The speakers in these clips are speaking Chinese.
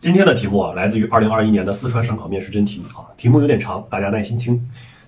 今天的题目啊，来自于二零二一年的四川省考面试真题啊，题目有点长，大家耐心听。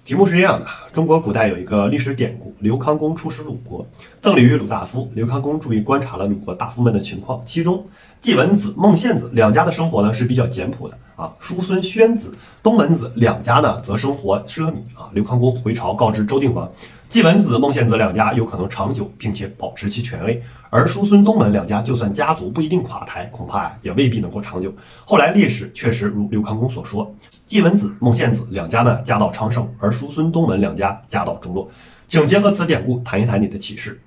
题目是这样的：中国古代有一个历史典故，刘康公出使鲁国，赠礼于鲁大夫。刘康公注意观察了鲁国大夫们的情况，其中季文子、孟献子两家的生活呢是比较简朴的啊，叔孙宣子、东门子两家呢则生活奢靡啊。刘康公回朝告知周定王。季文子、孟献子两家有可能长久，并且保持其权威，而叔孙东门两家就算家族不一定垮台，恐怕也未必能够长久。后来历史确实如刘康公所说，季文子、孟献子两家呢家道昌盛，而叔孙东门两家家道中落。请结合此典故谈一谈你的启示。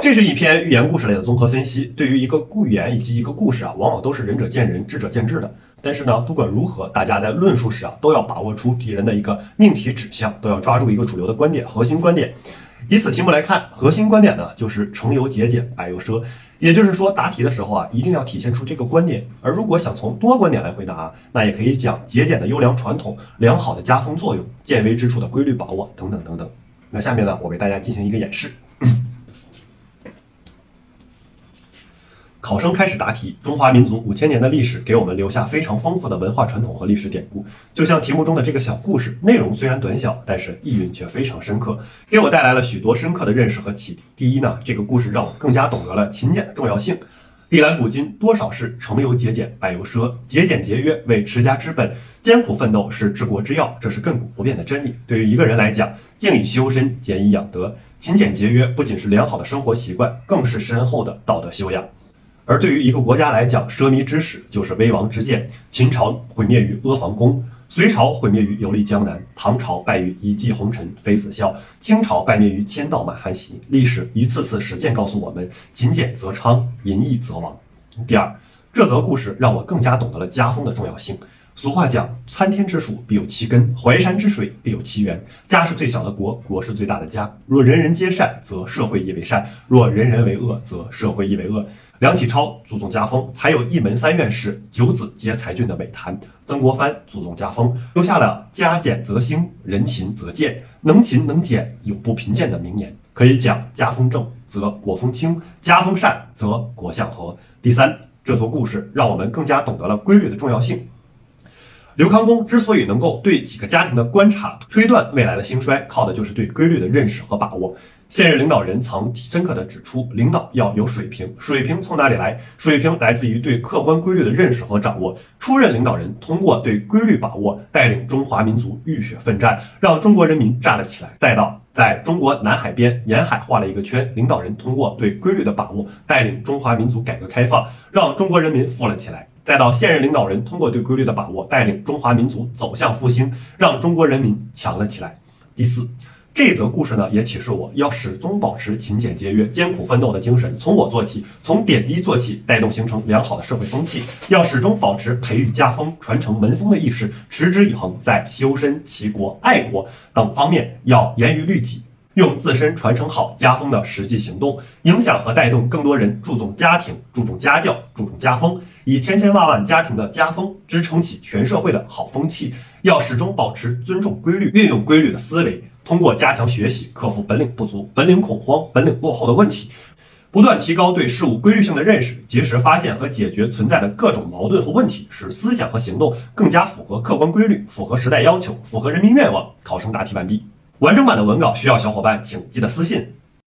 这是一篇寓言故事类的综合分析。对于一个故寓言以及一个故事啊，往往都是仁者见仁，智者见智的。但是呢，不管如何，大家在论述时啊，都要把握出敌人的一个命题指向，都要抓住一个主流的观点、核心观点。以此题目来看，核心观点呢就是成由节俭，败由奢。也就是说，答题的时候啊，一定要体现出这个观点。而如果想从多观点来回答，那也可以讲节俭的优良传统、良好的家风作用、见微知著的规律把握等等等等。那下面呢，我为大家进行一个演示。考生开始答题。中华民族五千年的历史给我们留下非常丰富的文化传统和历史典故。就像题目中的这个小故事，内容虽然短小，但是意蕴却非常深刻，给我带来了许多深刻的认识和启迪。第一呢，这个故事让我更加懂得了勤俭的重要性。历来古今多少事，成由节俭，败由奢。节俭节约为持家之本，艰苦奋斗是治国之要，这是亘古不变的真理。对于一个人来讲，静以修身，俭以养德，勤俭节约不仅是良好的生活习惯，更是深厚的道德修养。而对于一个国家来讲，奢靡之始就是危亡之渐。秦朝毁灭于阿房宫，隋朝毁灭于游历江南，唐朝败于一骑红尘妃子笑，清朝败灭于千道满汉席。历史一次次实践告诉我们：勤俭则昌，淫逸则亡。第二，这则故事让我更加懂得了家风的重要性。俗话讲：参天之树必有其根，淮山之水必有其源。家是最小的国，国是最大的家。若人人皆善，则社会亦为善；若人人为恶，则社会亦为恶。梁启超注重家风，才有一门三院士、九子皆才俊的美谈。曾国藩注重家风，留下了“家俭则兴，人勤则健，能勤能俭，永不贫贱”的名言。可以讲，家风正则国风清，家风善则国相和。第三，这座故事让我们更加懂得了规律的重要性。刘康公之所以能够对几个家庭的观察推断未来的兴衰，靠的就是对规律的认识和把握。现任领导人曾深刻地指出，领导要有水平。水平从哪里来？水平来自于对客观规律的认识和掌握。出任领导人，通过对规律把握，带领中华民族浴血奋战，让中国人民站了起来。再到在中国南海边沿海画了一个圈，领导人通过对规律的把握，带领中华民族改革开放，让中国人民富了起来。再到现任领导人通过对规律的把握，带领中华民族走向复兴，让中国人民强了起来。第四。这则故事呢，也启示我要始终保持勤俭节约、艰苦奋斗的精神，从我做起，从点滴做起，带动形成良好的社会风气。要始终保持培育家风、传承门风的意识，持之以恒，在修身、齐国、爱国等方面要严于律己，用自身传承好家风的实际行动，影响和带动更多人注重家庭、注重家教、注重家风，以千千万万家庭的家风支撑起全社会的好风气。要始终保持尊重规律、运用规律的思维。通过加强学习，克服本领不足、本领恐慌、本领落后的问题，不断提高对事物规律性的认识，及时发现和解决存在的各种矛盾和问题，使思想和行动更加符合客观规律，符合时代要求，符合人民愿望。考生答题完毕。完整版的文稿需要小伙伴请记得私信。